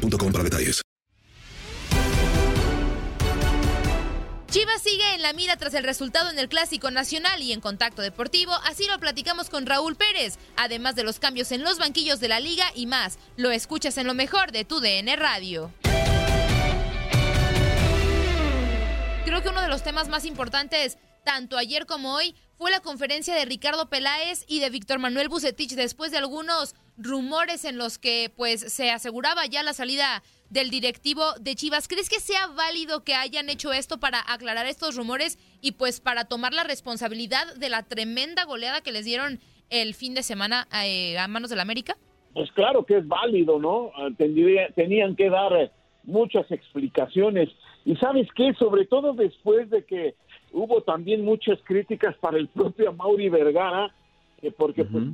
detalles. Chivas sigue en la mira tras el resultado en el Clásico Nacional y en Contacto Deportivo, así lo platicamos con Raúl Pérez, además de los cambios en los banquillos de la liga y más. Lo escuchas en lo mejor de tu DN Radio. Creo que uno de los temas más importantes, tanto ayer como hoy, fue la conferencia de Ricardo Peláez y de Víctor Manuel Bucetich después de algunos rumores en los que pues se aseguraba ya la salida del directivo de Chivas. ¿Crees que sea válido que hayan hecho esto para aclarar estos rumores y pues para tomar la responsabilidad de la tremenda goleada que les dieron el fin de semana eh, a manos del América? Pues claro que es válido, ¿no? Ah, tenían que dar eh, muchas explicaciones. Y sabes qué, sobre todo después de que hubo también muchas críticas para el propio Mauri Vergara, que porque, pues,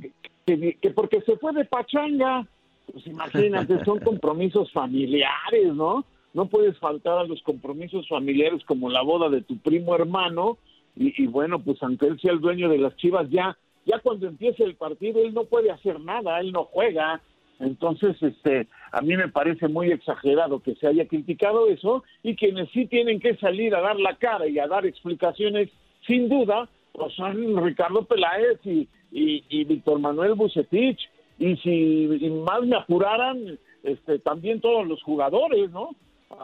que, porque se fue de pachanga, pues imagínate, son compromisos familiares, ¿no? No puedes faltar a los compromisos familiares como la boda de tu primo hermano, y, y bueno, pues aunque él sea el dueño de las chivas, ya, ya cuando empiece el partido, él no puede hacer nada, él no juega, entonces, este, a mí me parece muy exagerado que se haya criticado eso y quienes sí tienen que salir a dar la cara y a dar explicaciones, sin duda, pues son Ricardo Peláez y, y, Víctor Manuel Bucetich. Y si más me apuraran, este, también todos los jugadores, ¿no?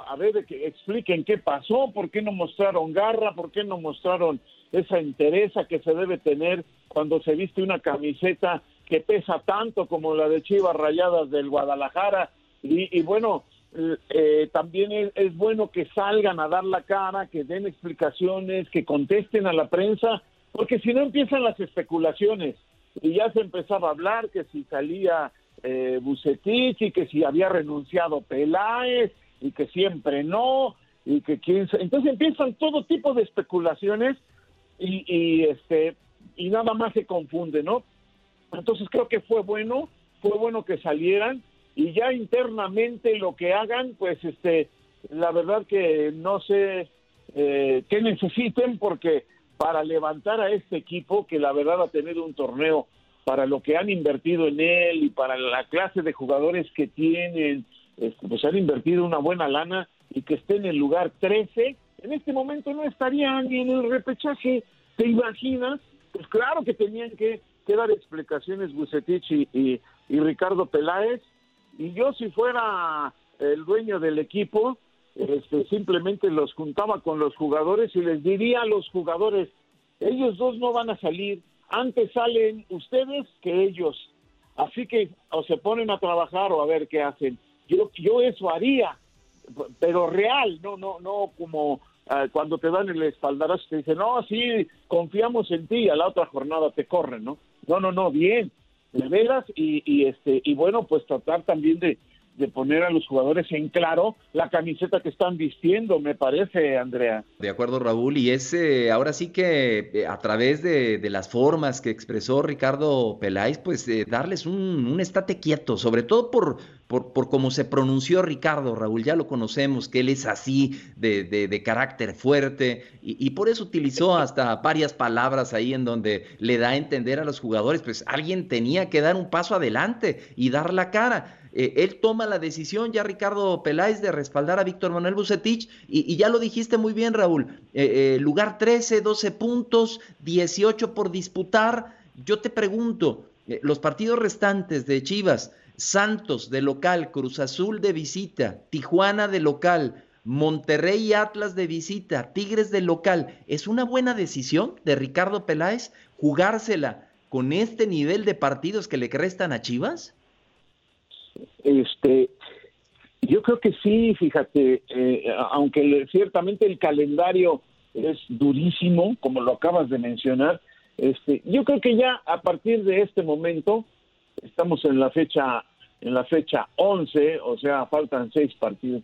A ver, que expliquen qué pasó, por qué no mostraron garra, por qué no mostraron esa entereza que se debe tener cuando se viste una camiseta que pesa tanto como la de Chivas Rayadas del Guadalajara. Y, bueno, eh, también es, bueno que salgan a dar la cara, que den explicaciones, que contesten a la prensa, porque si no empiezan las especulaciones. Y ya se empezaba a hablar que si salía eh, Bucetich y que si había renunciado Peláez y que siempre no y que quién entonces empiezan todo tipo de especulaciones y, y este y nada más se confunde no entonces creo que fue bueno, fue bueno que salieran y ya internamente lo que hagan, pues este, la verdad que no sé eh, qué necesiten porque para levantar a este equipo que la verdad ha tenido un torneo para lo que han invertido en él y para la clase de jugadores que tienen, este, pues han invertido una buena lana y que esté en el lugar 13, en este momento no estarían ni en el repechaje, ¿te imaginas? Pues claro que tenían que que dar explicaciones Bucetich y, Ricardo Peláez. Y yo si fuera el dueño del equipo, este, simplemente los juntaba con los jugadores y les diría a los jugadores, ellos dos no van a salir, antes salen ustedes que ellos. Así que o se ponen a trabajar o a ver qué hacen. Yo, yo eso haría, pero real, no, no, no como ah, cuando te dan el espaldarazo te dicen, no, sí, confiamos en ti, a la otra jornada te corren, ¿no? No, no, no, bien, de veras, y, y, este, y bueno, pues tratar también de, de poner a los jugadores en claro la camiseta que están vistiendo, me parece, Andrea. De acuerdo, Raúl, y es eh, ahora sí que eh, a través de, las formas que expresó Ricardo Peláez, pues eh, darles un, un, estate quieto, sobre todo por, por, por cómo se pronunció Ricardo, Raúl, ya lo conocemos, que él es así, de, de, carácter fuerte, y, por eso utilizó hasta varias palabras ahí en donde le da a entender a los jugadores, pues alguien tenía que dar un paso adelante y dar la cara. Eh, él toma la decisión, ya Ricardo Peláez, de respaldar a Víctor Manuel Bucetich, y, ya lo dijiste muy bien, Raúl, eh, eh, lugar 13, 12 puntos, 18 por disputar. Yo te pregunto, los partidos restantes de Chivas, Santos de local, Cruz Azul de visita, Tijuana de local, Monterrey y Atlas de visita, Tigres de local, ¿es una buena decisión de Ricardo Peláez jugársela con este nivel de partidos que le restan a Chivas? Este, yo creo que sí, fíjate, eh, aunque ciertamente el calendario es durísimo, como lo acabas de mencionar, este, yo creo que ya a partir de este momento, estamos en la fecha en la fecha 11, o sea, faltan seis partidos.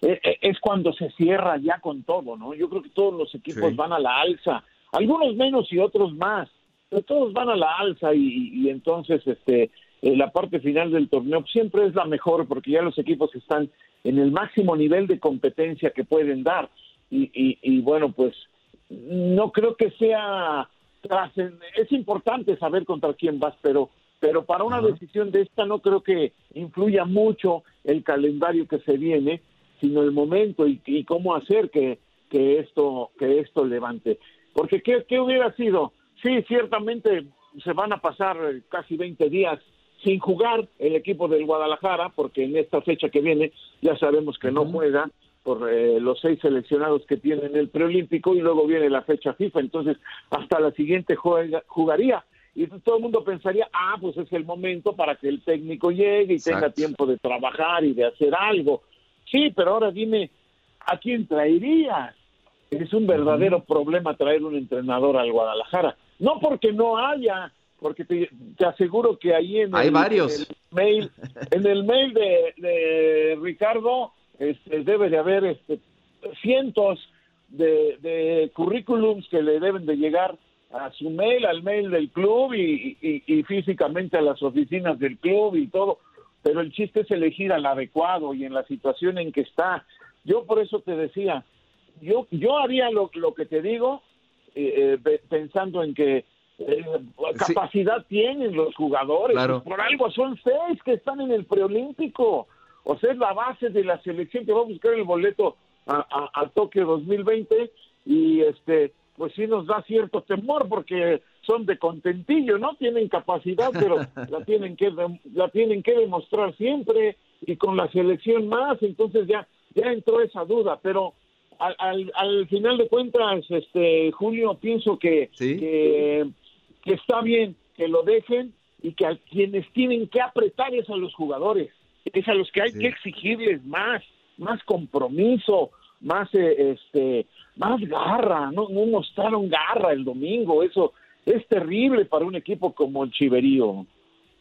Eh, eh, es cuando se cierra ya con todo, ¿no? Yo creo que todos los equipos van a la alza, algunos menos y otros más, pero todos van a la alza y, entonces este eh, la parte final del torneo siempre es la mejor porque ya los equipos están en el máximo nivel de competencia que pueden dar y, y bueno pues no creo que sea es importante saber contra quién vas pero pero para una decisión de esta no creo que influya mucho el calendario que se viene sino el momento y, cómo hacer que, que, esto, que esto levante. Porque ¿qué, ¿qué hubiera sido? Sí, ciertamente se van a pasar casi 20 días sin jugar el equipo del Guadalajara, porque en esta fecha que viene ya sabemos que no juega por eh, los seis seleccionados que tienen el preolímpico y luego viene la fecha FIFA, entonces hasta la siguiente jugaría. Y todo el mundo pensaría, ah, pues es el momento para que el técnico llegue y tenga tiempo de trabajar y de hacer algo. Sí, pero ahora dime, ¿a quién traerías? Es un verdadero problema traer un entrenador al Guadalajara. No porque no haya, porque te, aseguro que ahí en Hay el, varios. mail, en el mail de, Ricardo este, debe de haber este, cientos de, de currículums que le deben de llegar a su mail, al mail del club y, y, físicamente a las oficinas del club y todo pero el chiste es elegir al adecuado y en la situación en que está. Yo por eso te decía, yo, yo haría lo, lo que te digo eh, eh, pensando en que eh, capacidad tienen los jugadores. Por algo son seis que están en el preolímpico. O sea, es la base de la selección que va a buscar el boleto a, Tokio 2020 y este pues sí nos da cierto temor porque son de contentillo, ¿no? Tienen capacidad, pero la tienen que la tienen que demostrar siempre y con la selección más, entonces ya ya entró esa duda, pero al, al, final de cuentas, este Julio, pienso que, que, está bien que lo dejen y que a quienes tienen que apretar es a los jugadores, es a los que hay que exigirles más, más compromiso, más eh, este más garra, no, no mostraron garra el domingo, eso es terrible para un equipo como el Chiverío.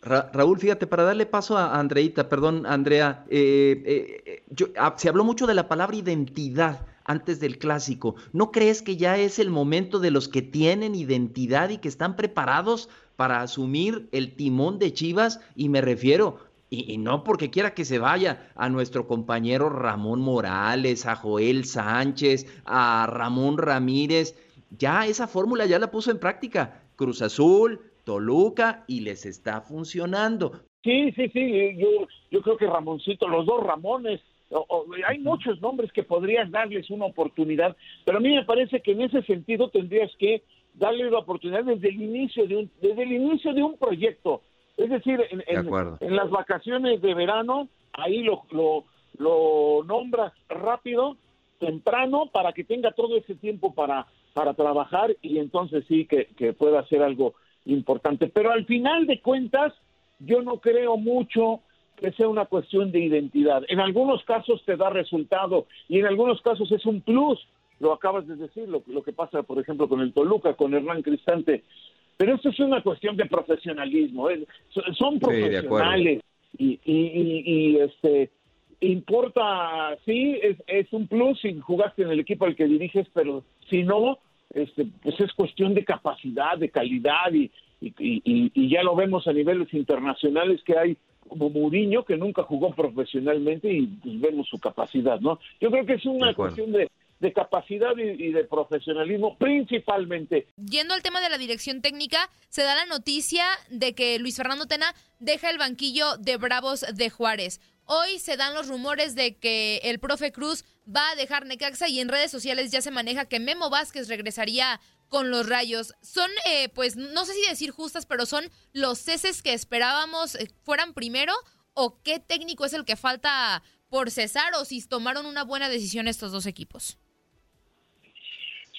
Raúl, fíjate, para darle paso a Andreita, perdón, Andrea, eh, eh, yo, ah, se habló mucho de la palabra identidad antes del clásico. ¿No crees que ya es el momento de los que tienen identidad y que están preparados para asumir el timón de Chivas? Y me refiero, y, no porque quiera que se vaya a nuestro compañero Ramón Morales, a Joel Sánchez, a Ramón Ramírez. Ya esa fórmula ya la puso en práctica. Cruz Azul, Toluca y les está funcionando. Sí, sí, sí, yo, yo creo que Ramoncito, los dos Ramones, hay muchos nombres que podrías darles una oportunidad, pero a mí me parece que en ese sentido tendrías que darle la oportunidad desde el inicio de un, desde el inicio de un proyecto. Es decir, en, las vacaciones de verano, ahí lo, lo, nombras rápido, temprano, para que tenga todo ese tiempo para, para trabajar y entonces sí que, que pueda hacer algo importante. Pero al final de cuentas, yo no creo mucho que sea una cuestión de identidad. En algunos casos te da resultado y en algunos casos es un plus. Lo acabas de decir, lo, lo que pasa, por ejemplo, con el Toluca, con Hernán Cristante. Pero esto es una cuestión de profesionalismo. Son profesionales y, y, este importa, sí, es, es un plus si jugaste en el equipo al que diriges, pero si no, este, pues es cuestión de capacidad, de calidad y, y, ya lo vemos a niveles internacionales que hay Mourinho que nunca jugó profesionalmente y pues, vemos su capacidad, ¿no? Yo creo que es una cuestión de, de capacidad y, de profesionalismo principalmente. Yendo al tema de la dirección técnica, se da la noticia de que Luis Fernando Tena deja el banquillo de Bravos de Juárez. Hoy se dan los rumores de que el profe Cruz va a dejar Necaxa y en redes sociales ya se maneja que Memo Vázquez regresaría con los rayos. Son, eh, pues, no sé si decir justas, pero son los ceses que esperábamos eh, fueran primero o qué técnico es el que falta por cesar o si tomaron una buena decisión estos dos equipos.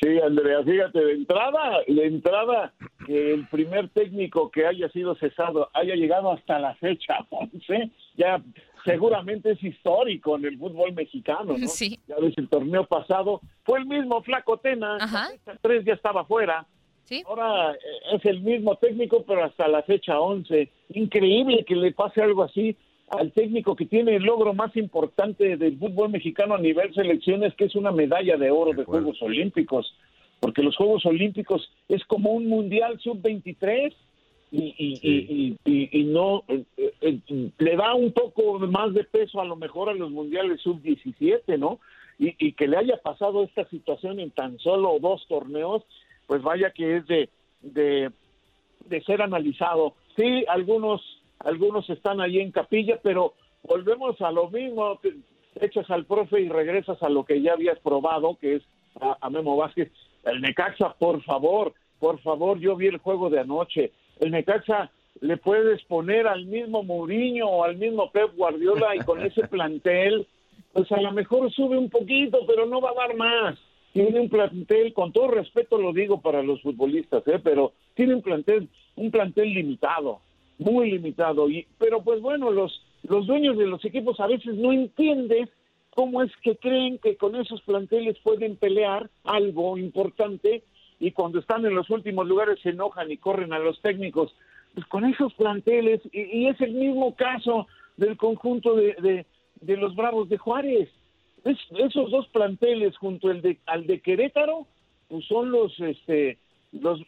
Sí, Andrea, fíjate, de entrada, de entrada, que el primer técnico que haya sido cesado haya llegado hasta la fecha 11, ya seguramente es histórico en el fútbol mexicano, ¿no? Sí. Ya ves, el torneo pasado fue el mismo Flaco Tena, Ajá. 3 ya estaba fuera. ¿Sí? Ahora eh, es el mismo técnico, pero hasta la fecha 11. Increíble que le pase algo así al técnico que tiene el logro más importante del fútbol mexicano a nivel selecciones, que es una medalla de oro de, Juegos Olímpicos, porque los Juegos Olímpicos es como un Mundial sub-23 y, y, no eh, eh, le da un poco más de peso a lo mejor a los Mundiales sub-17, ¿no? Y, que le haya pasado esta situación en tan solo dos torneos, pues vaya que es de, de, de ser analizado. Sí, algunos algunos están allí en capilla, pero volvemos a lo mismo, echas al profe y regresas a lo que ya habías probado, que es a, Memo Vázquez. El Necaxa, por favor, por favor, yo vi el juego de anoche. El Necaxa le puedes poner al mismo Mourinho o al mismo Pep Guardiola y con ese plantel, pues a lo mejor sube un poquito, pero no va a dar más. Tiene un plantel, con todo respeto lo digo para los futbolistas, ¿eh? pero tiene un plantel, un plantel limitado muy limitado. Y, pero pues bueno, los, los dueños de los equipos a veces no entienden cómo es que creen que con esos planteles pueden pelear algo importante y cuando están en los últimos lugares se enojan y corren a los técnicos. Pues con esos planteles, y, es el mismo caso del conjunto de, de, los Bravos de Juárez. esos dos planteles junto el de, al de Querétaro, pues son los, este, los,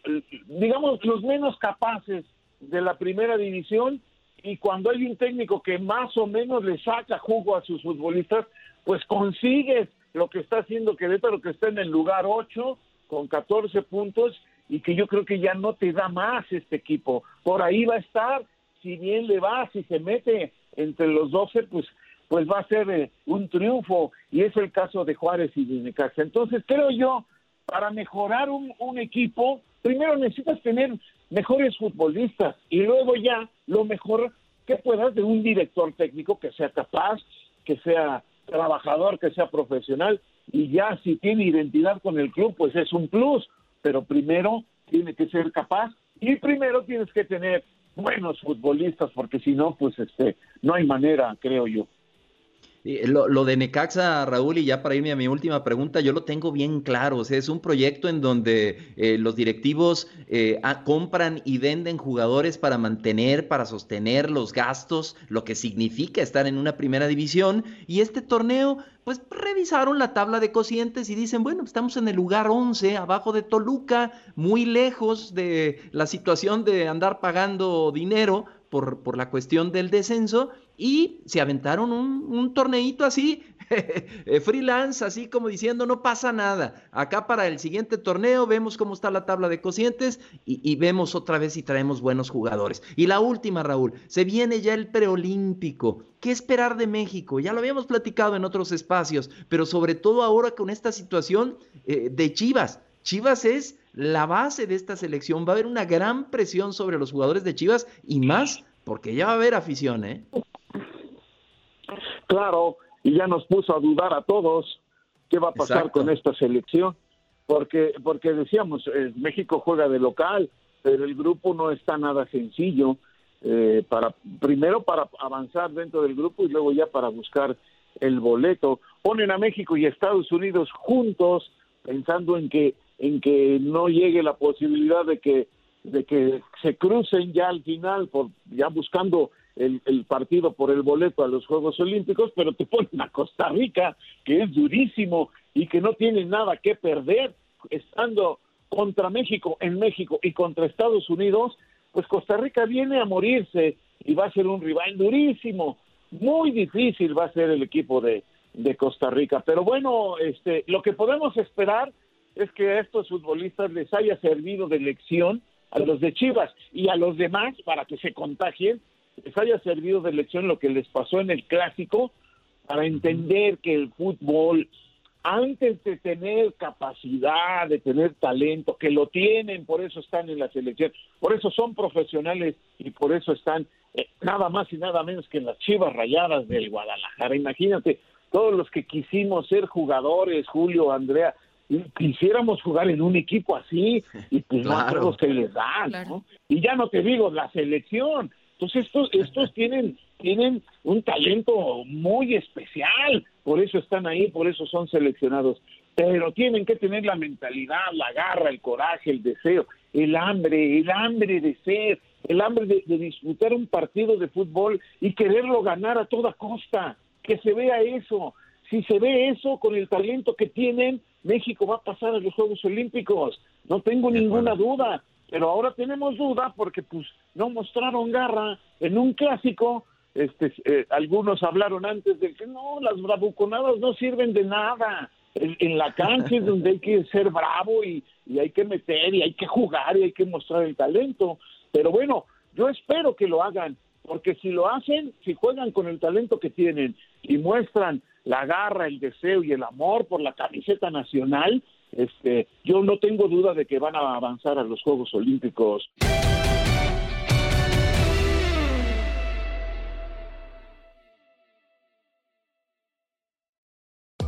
digamos, los menos capaces de la primera división y cuando hay un técnico que más o menos le saca jugo a sus futbolistas, pues consigues lo que está haciendo Querétaro, que está en el lugar 8 con 14 puntos y que yo creo que ya no te da más este equipo. Por ahí va a estar, si bien le va, si se mete entre los 12, pues pues va a ser eh, un triunfo y es el caso de Juárez y de Necaxa. Entonces creo yo, para mejorar un, un equipo, primero necesitas tener mejores futbolistas y luego ya lo mejor que puedas de un director técnico que sea capaz, que sea trabajador, que sea profesional y ya si tiene identidad con el club, pues es un plus, pero primero tiene que ser capaz y primero tienes que tener buenos futbolistas porque si no, pues este no hay manera, creo yo. Lo, de Necaxa, Raúl, y ya para irme a mi última pregunta, yo lo tengo bien claro. O sea, es un proyecto en donde eh, los directivos eh, compran y venden jugadores para mantener, para sostener los gastos, lo que significa estar en una primera división. Y este torneo, pues revisaron la tabla de cocientes y dicen, bueno, estamos en el lugar 11, abajo de Toluca, muy lejos de la situación de andar pagando dinero por, la cuestión del descenso y se aventaron un, un torneito así, eh, freelance, así como diciendo, no pasa nada. Acá para el siguiente torneo vemos cómo está la tabla de cocientes y, vemos otra vez si traemos buenos jugadores. Y la última, Raúl, se viene ya el preolímpico. ¿Qué esperar de México? Ya lo habíamos platicado en otros espacios, pero sobre todo ahora con esta situación eh, de Chivas. Chivas es la base de esta selección. Va a haber una gran presión sobre los jugadores de Chivas y más porque ya va a haber afición, ¿eh? Claro, y ya nos puso a dudar a todos qué va a pasar con esta selección, porque porque decíamos eh, México juega de local, pero el grupo no está nada sencillo eh, para primero para avanzar dentro del grupo y luego ya para buscar el boleto. Ponen a México y Estados Unidos juntos pensando en que en que no llegue la posibilidad de que de que se crucen ya al final por ya buscando el, partido por el boleto a los Juegos Olímpicos, pero te ponen a Costa Rica, que es durísimo y que no tiene nada que perder, estando contra México en México y contra Estados Unidos, pues Costa Rica viene a morirse y va a ser un rival durísimo, muy difícil va a ser el equipo de, de Costa Rica. Pero bueno, este, lo que podemos esperar es que a estos futbolistas les haya servido de lección a los de Chivas y a los demás para que se contagien les haya servido de lección lo que les pasó en el clásico para entender que el fútbol, antes de tener capacidad, de tener talento, que lo tienen, por eso están en la selección, por eso son profesionales y por eso están eh, nada más y nada menos que en las chivas rayadas del Guadalajara. Imagínate, todos los que quisimos ser jugadores, Julio, Andrea, quisiéramos jugar en un equipo así, y pues no a todos se les da, ¿no? Y ya no te digo la selección, entonces estos, estos tienen, tienen un talento muy especial, por eso están ahí, por eso son seleccionados, pero tienen que tener la mentalidad, la garra, el coraje, el deseo, el hambre, el hambre de ser, el hambre de, de disfrutar un partido de fútbol y quererlo ganar a toda costa. Que se vea eso. Si se ve eso con el talento que tienen, México va a pasar a los Juegos Olímpicos. No tengo ninguna duda. Pero ahora tenemos duda porque pues no mostraron garra en un clásico. Este, eh, algunos hablaron antes de que no, las bravuconadas no sirven de nada. En, en la cancha es donde hay que ser bravo y, y hay que meter y hay que jugar y hay que mostrar el talento. Pero bueno, yo espero que lo hagan, porque si lo hacen, si juegan con el talento que tienen y muestran la garra, el deseo y el amor por la camiseta nacional, este, yo no tengo duda de que van a avanzar a los Juegos Olímpicos.